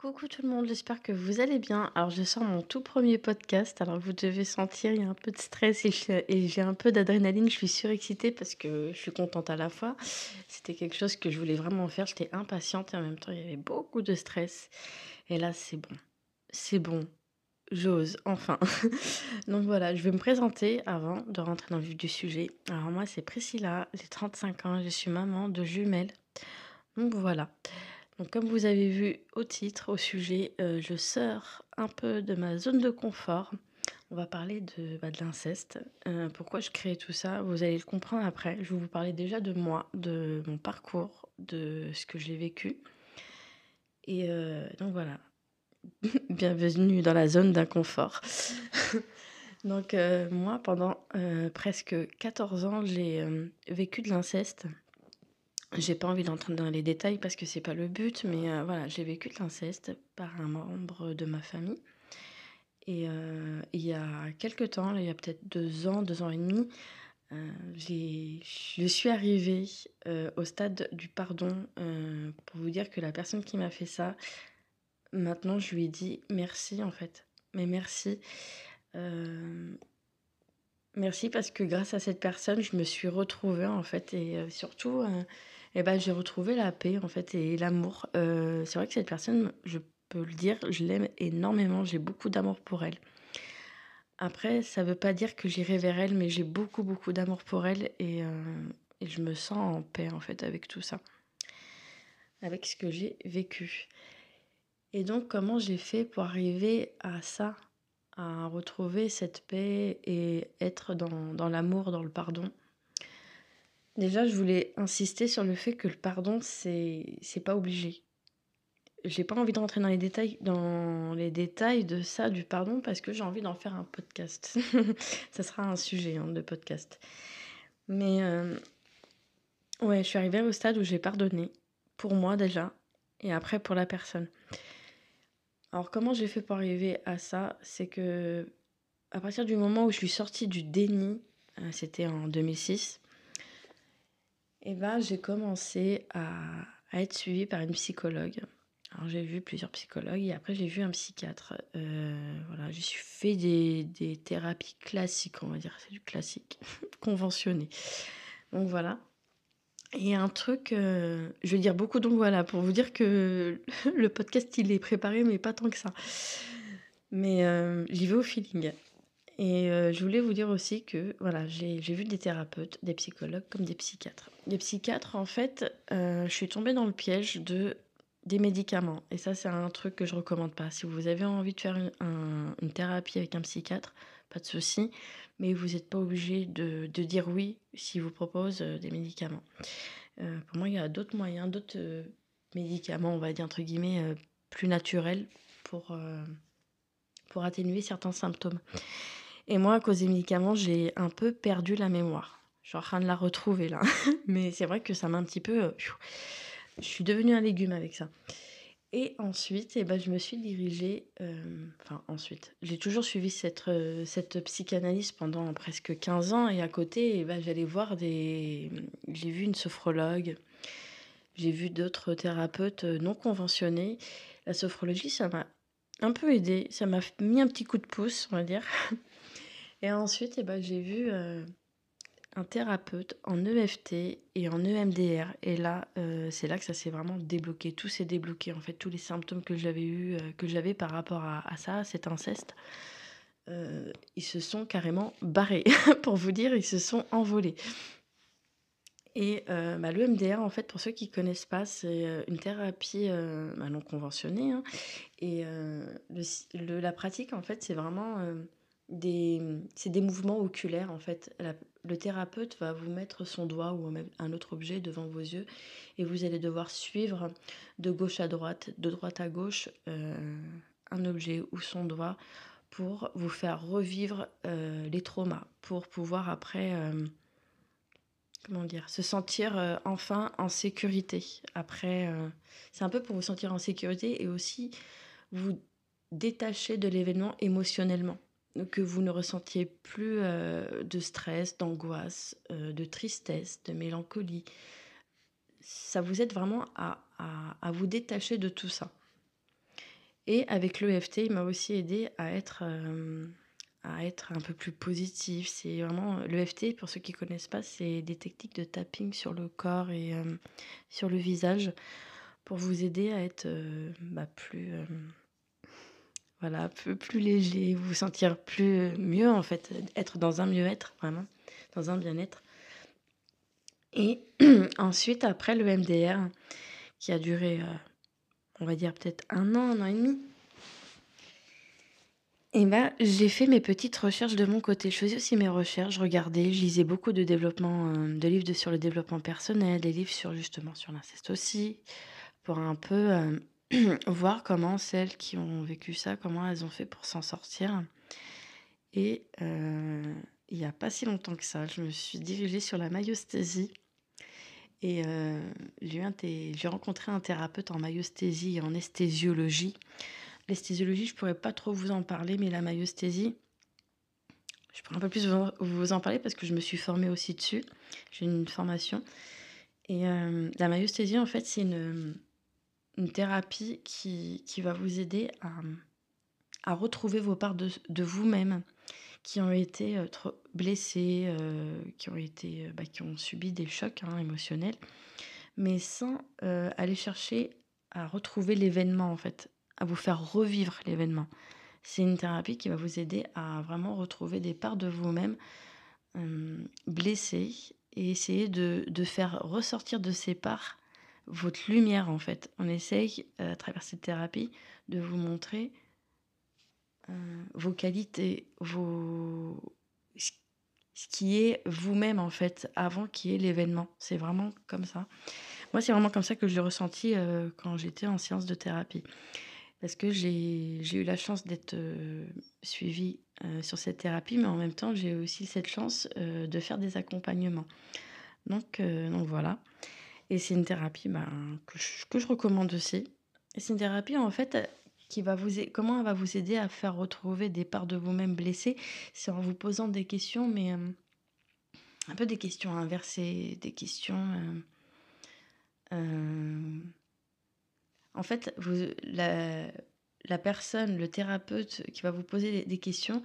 Coucou tout le monde, j'espère que vous allez bien. Alors je sors mon tout premier podcast, alors vous devez sentir, il y a un peu de stress et j'ai un peu d'adrénaline, je suis surexcitée parce que je suis contente à la fois. C'était quelque chose que je voulais vraiment faire, j'étais impatiente et en même temps il y avait beaucoup de stress. Et là c'est bon, c'est bon, j'ose, enfin. Donc voilà, je vais me présenter avant de rentrer dans le vif du sujet. Alors moi c'est Priscilla, j'ai 35 ans, je suis maman de jumelles. Donc voilà. Donc, comme vous avez vu au titre, au sujet, euh, je sors un peu de ma zone de confort. On va parler de, bah, l'inceste. Euh, pourquoi je crée tout ça? Vous allez le comprendre après. Je vais vous parler déjà de moi, de mon parcours, de ce que j'ai vécu. Et euh, donc voilà. Bienvenue dans la zone d'inconfort. donc moi, pendant presque 14 ans, j'ai vécu de l'inceste. J'ai pas envie d'entrer dans les détails parce que c'est pas le but, mais euh, voilà, j'ai vécu l'inceste par un membre de ma famille. Et euh, il y a quelques temps, il y a peut-être deux ans, deux ans et demi, euh, je suis arrivée au stade du pardon pour vous dire que la personne qui m'a fait ça, maintenant je lui ai dit merci en fait. Mais merci. merci parce que grâce à cette personne, je me suis retrouvée en fait et surtout et ben, j'ai retrouvé la paix en fait et l'amour. Euh, c'est vrai que cette personne, je peux le dire, je l'aime énormément, j'ai beaucoup d'amour pour elle. Après, ça veut pas dire que j'irai vers elle, mais j'ai beaucoup, beaucoup d'amour pour elle et, euh, et je me sens en paix en fait avec tout ça, avec ce que j'ai vécu. Et donc, comment j'ai fait pour arriver à ça, à retrouver cette paix et être dans, dans l'amour, dans le pardon? Déjà, je voulais insister sur le fait que le pardon, c'est c'est pas obligé. J'ai pas envie de rentrer dans les détails dans les détails de ça, du pardon, parce que j'ai envie d'en faire un podcast. ça sera un sujet hein, de podcast. Mais euh, ouais, je suis arrivée au stade où j'ai pardonné pour moi déjà et après pour la personne. Alors comment j'ai fait pour arriver à ça? C'est que à partir du moment où je suis sortie du déni, euh, c'était en 2006, et ben, j'ai commencé à, à, être suivie par une psychologue. Alors j'ai vu plusieurs psychologues et après j'ai vu un psychiatre. Euh, voilà, j'ai fait des, des, thérapies classiques, on va dire, c'est du classique, conventionné. Donc voilà. Et un truc, euh, je vais dire beaucoup donc voilà, pour vous dire que le podcast il est préparé, mais pas tant que ça. Mais euh, j'y vais au feeling. Et euh, je voulais vous dire aussi que voilà, j'ai vu des thérapeutes, des psychologues comme des psychiatres. Les psychiatres, en fait, euh, je suis tombée dans le piège de des médicaments. Et ça, c'est un truc que je recommande pas. Si vous avez envie de faire une, thérapie avec un psychiatre, pas de souci. Mais vous n'êtes pas obligé de, de, dire oui s'il vous propose euh, des médicaments. pour moi, il y a d'autres moyens, d'autres médicaments, on va dire entre guillemets, plus naturels pour, pour atténuer certains symptômes. Et moi, à cause des médicaments, j'ai un peu perdu la mémoire. Je suis en train de la retrouver là. Mais c'est vrai que ça m'a un petit peu. Euh, je suis devenue un légume avec ça. Et ensuite, eh ben, je me suis dirigée. Euh, enfin, ensuite, j'ai toujours suivi cette, euh, cette psychanalyse pendant presque 15 ans. Et à côté, eh ben, j'allais voir des. J'ai vu une sophrologue. J'ai vu d'autres thérapeutes non conventionnés. La sophrologie, ça m'a un peu aidé. Ça m'a mis un petit coup de pouce, on va dire. Et ensuite, eh ben, j'ai vu euh, un thérapeute en EFT et en EMDR. Et là, euh, c'est là que ça s'est vraiment débloqué. Tout s'est débloqué. En fait, tous les symptômes que j'avais eu, euh, que j'avais par rapport à, à, ça, cet inceste, ils se sont carrément barrés. pour vous dire, ils se sont envolés. Et bah, l'EMDR, en fait, pour ceux qui ne connaissent pas, c'est une thérapie bah, non conventionnée. Hein. et le, la pratique, en fait, c'est vraiment c'est des mouvements oculaires en fait. le thérapeute va vous mettre son doigt ou un autre objet devant vos yeux et vous allez devoir suivre de gauche à droite, de droite à gauche euh, un objet ou son doigt pour vous faire revivre euh, les traumas, pour pouvoir après, euh, comment dire, se sentir enfin en sécurité. Après, c'est un peu pour vous sentir en sécurité et aussi vous détacher de l'événement émotionnellement que vous ne ressentiez plus euh, de stress, d'angoisse, euh, de tristesse, de mélancolie. Ça vous aide vraiment à, à, vous détacher de tout ça. Et avec l'EFT, il m'a aussi aidé à être, à être un peu plus positif. C'est vraiment l'EFT, pour ceux qui connaissent pas, c'est des techniques de tapping sur le corps et sur le visage pour vous aider à être bah, plus voilà, peu plus léger, vous sentir plus mieux en fait, être dans un mieux-être vraiment, dans un bien-être. Et ensuite, après le MDR, qui a duré, on va dire peut-être un an, un an et demi, et ben, j'ai fait mes petites recherches de mon côté. Je faisais aussi mes recherches, je regardais, je lisais beaucoup de développement, euh, de livres sur le développement personnel, des livres sur justement sur l'inceste aussi, pour un peu euh, voir comment celles qui ont vécu ça, comment elles ont fait pour s'en sortir. Et euh, il n'y a pas si longtemps que ça, je me suis dirigée sur la maïosthésie. Et j'ai rencontré un thérapeute en maïosthésie et en esthésiologie L'esthésiologie, je pourrais pas trop vous en parler, mais la maïosthésie, je pourrais un peu plus vous en parler parce que je me suis formée aussi dessus. J'ai une formation. Et euh, la maïosthésie, en fait, c'est une, une thérapie qui, qui, va vous aider à, à retrouver vos parts de, de vous-même qui ont été euh, blessées, euh, qui, ont été, bah, qui ont subi des chocs hein, émotionnels, mais sans aller chercher à retrouver l'événement, en fait à vous faire revivre l'événement. C'est une thérapie qui va vous aider à vraiment retrouver des parts de vous-même euh, blessées et essayer de, de, faire ressortir de ces parts votre lumière en fait. On essaye euh, à travers cette thérapie de vous montrer euh, vos qualités, vos ce qui est vous-même en fait avant qu'il y ait l'événement. C'est vraiment comme ça. Moi, c'est vraiment comme ça que je l'ai ressenti quand j'étais en séance de thérapie. Parce que j'ai eu la chance d'être suivie sur cette thérapie, mais en même temps, j'ai aussi cette chance de faire des accompagnements. Donc, donc voilà. Et c'est une thérapie ben, que, je, recommande aussi. C'est une thérapie, en fait, qui va vous comment elle va vous aider à faire retrouver des parts de vous-même blessées? C'est en vous posant des questions, mais un peu des questions inversées, des questions. En fait, vous, la, la personne, le thérapeute qui va vous poser des, questions,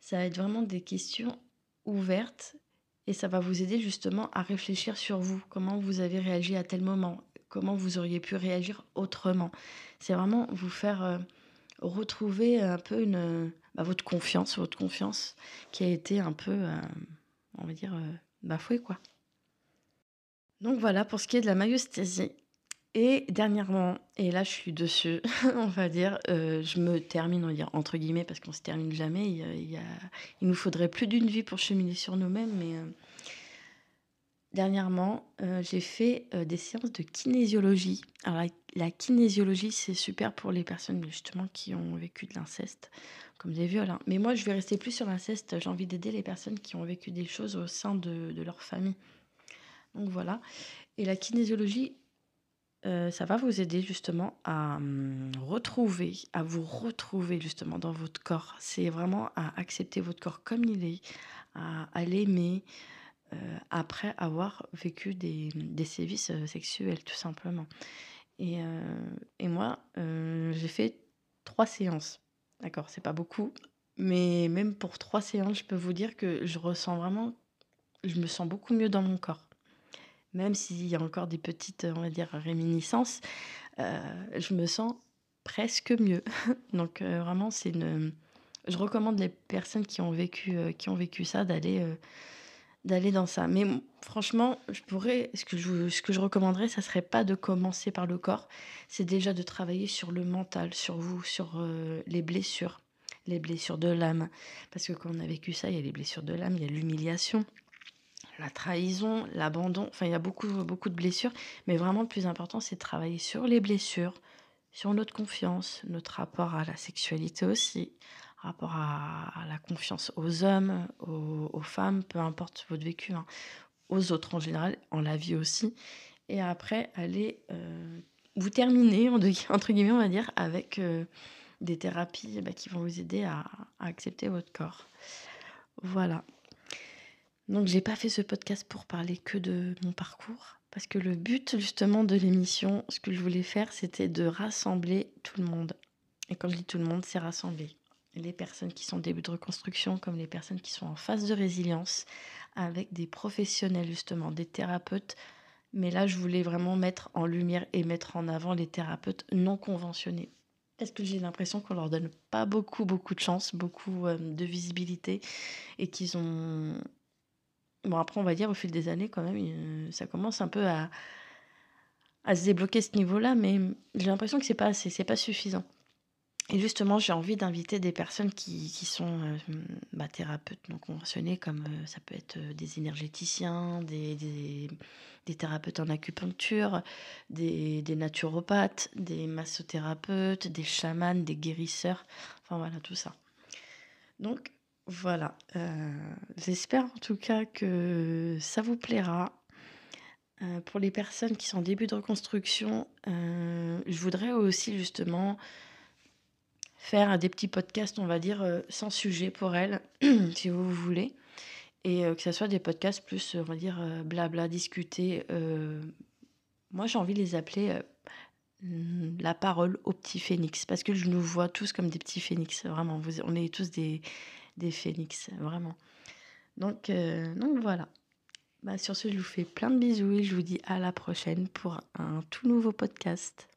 ça va être vraiment des questions ouvertes et ça va vous aider justement à réfléchir sur vous, comment vous avez réagi à tel moment, comment vous auriez pu réagir autrement. C'est vraiment vous faire euh, retrouver un peu bah, votre confiance, votre confiance qui a été un peu, euh, on va dire, euh, bafouée quoi. Donc voilà pour ce qui est de la maïosthésie. Et dernièrement, et là je suis dessus, on va dire, euh, je me termine, on va dire entre guillemets, parce qu'on se termine jamais. Il, y a, il, nous faudrait plus d'une vie pour cheminer sur nous-mêmes, mais euh, dernièrement, euh, j'ai fait des séances de kinésiologie. Alors la, la kinésiologie, c'est super pour les personnes justement qui ont vécu de l'inceste, comme des viols. hein. Mais moi, je vais rester plus sur l'inceste. J'ai envie d'aider les personnes qui ont vécu des choses au sein de, de leur famille. Donc voilà. Et la kinésiologie, euh, ça va vous aider justement à hum, retrouver, à vous retrouver justement dans votre corps. C'est vraiment à accepter votre corps comme il est, à, l'aimer euh, après avoir vécu des, sévices euh, sexuels tout simplement. Et, et moi, j'ai fait trois séances. D'accord, c'est pas beaucoup, mais même pour trois séances, je peux vous dire que je ressens vraiment, je me sens beaucoup mieux dans mon corps même s'il y a encore des petites, on va dire, réminiscences, euh, je me sens presque mieux. Donc euh, vraiment, c'est une... Je recommande les personnes qui ont vécu, euh, qui ont vécu ça d'aller d'aller dans ça. Mais franchement, je pourrais, ce que je, ce que je recommanderais, ça serait pas de commencer par le corps, c'est déjà de travailler sur le mental, sur vous, sur les blessures, les blessures de l'âme. Parce que quand on a vécu ça, il y a les blessures de l'âme, il y a l'humiliation, la trahison, l'abandon. Enfin, il y a beaucoup, beaucoup de blessures. Mais vraiment, le plus important, c'est de travailler sur les blessures, sur notre confiance, notre rapport à la sexualité aussi, rapport à, la confiance aux hommes, aux, femmes, peu importe votre vécu, hein, aux autres en général, en la vie aussi. Et après, aller euh, vous terminer, entre guillemets, on va dire, avec euh, des thérapies bah, qui vont vous aider à accepter votre corps. Voilà. Donc j'ai pas fait ce podcast pour parler que de mon parcours, parce que le but justement de l'émission, ce que je voulais faire, c'était de rassembler tout le monde. Et quand je dis tout le monde, c'est rassembler les personnes qui sont en début de reconstruction comme les personnes qui sont en phase de résilience avec des professionnels justement, des thérapeutes. Mais là, je voulais vraiment mettre en lumière et mettre en avant les thérapeutes non conventionnés. Parce que j'ai l'impression qu'on leur donne pas beaucoup, beaucoup de chance, beaucoup euh, de visibilité et qu'ils ont... Bon, après, on va dire, au fil des années, quand même, euh, ça commence un peu à, à se débloquer ce niveau-là, mais j'ai l'impression que c'est pas assez, c'est pas suffisant. Et justement, j'ai envie d'inviter des personnes qui, qui sont euh, bah, thérapeutes non conventionnés, comme euh, ça peut être euh, des énergéticiens, des, des, des thérapeutes en acupuncture, des, des, naturopathes, des massothérapeutes, des chamans, des guérisseurs, enfin voilà, tout ça. Donc voilà, j'espère en tout cas que ça vous plaira. pour les personnes qui sont en début de reconstruction, je voudrais aussi justement faire des petits podcasts, on va dire, euh, sans sujet pour elle, si vous voulez. Et euh, que ce soit des podcasts plus, on va dire, euh, blabla, discuter. moi, j'ai envie de les appeler la parole au petit phénix, parce que je nous vois tous comme des petits phénix, vraiment. On est tous des, des phénix, vraiment. Donc, donc voilà. Bah, sur ce, je vous fais plein de bisous et je vous dis à la prochaine pour un tout nouveau podcast.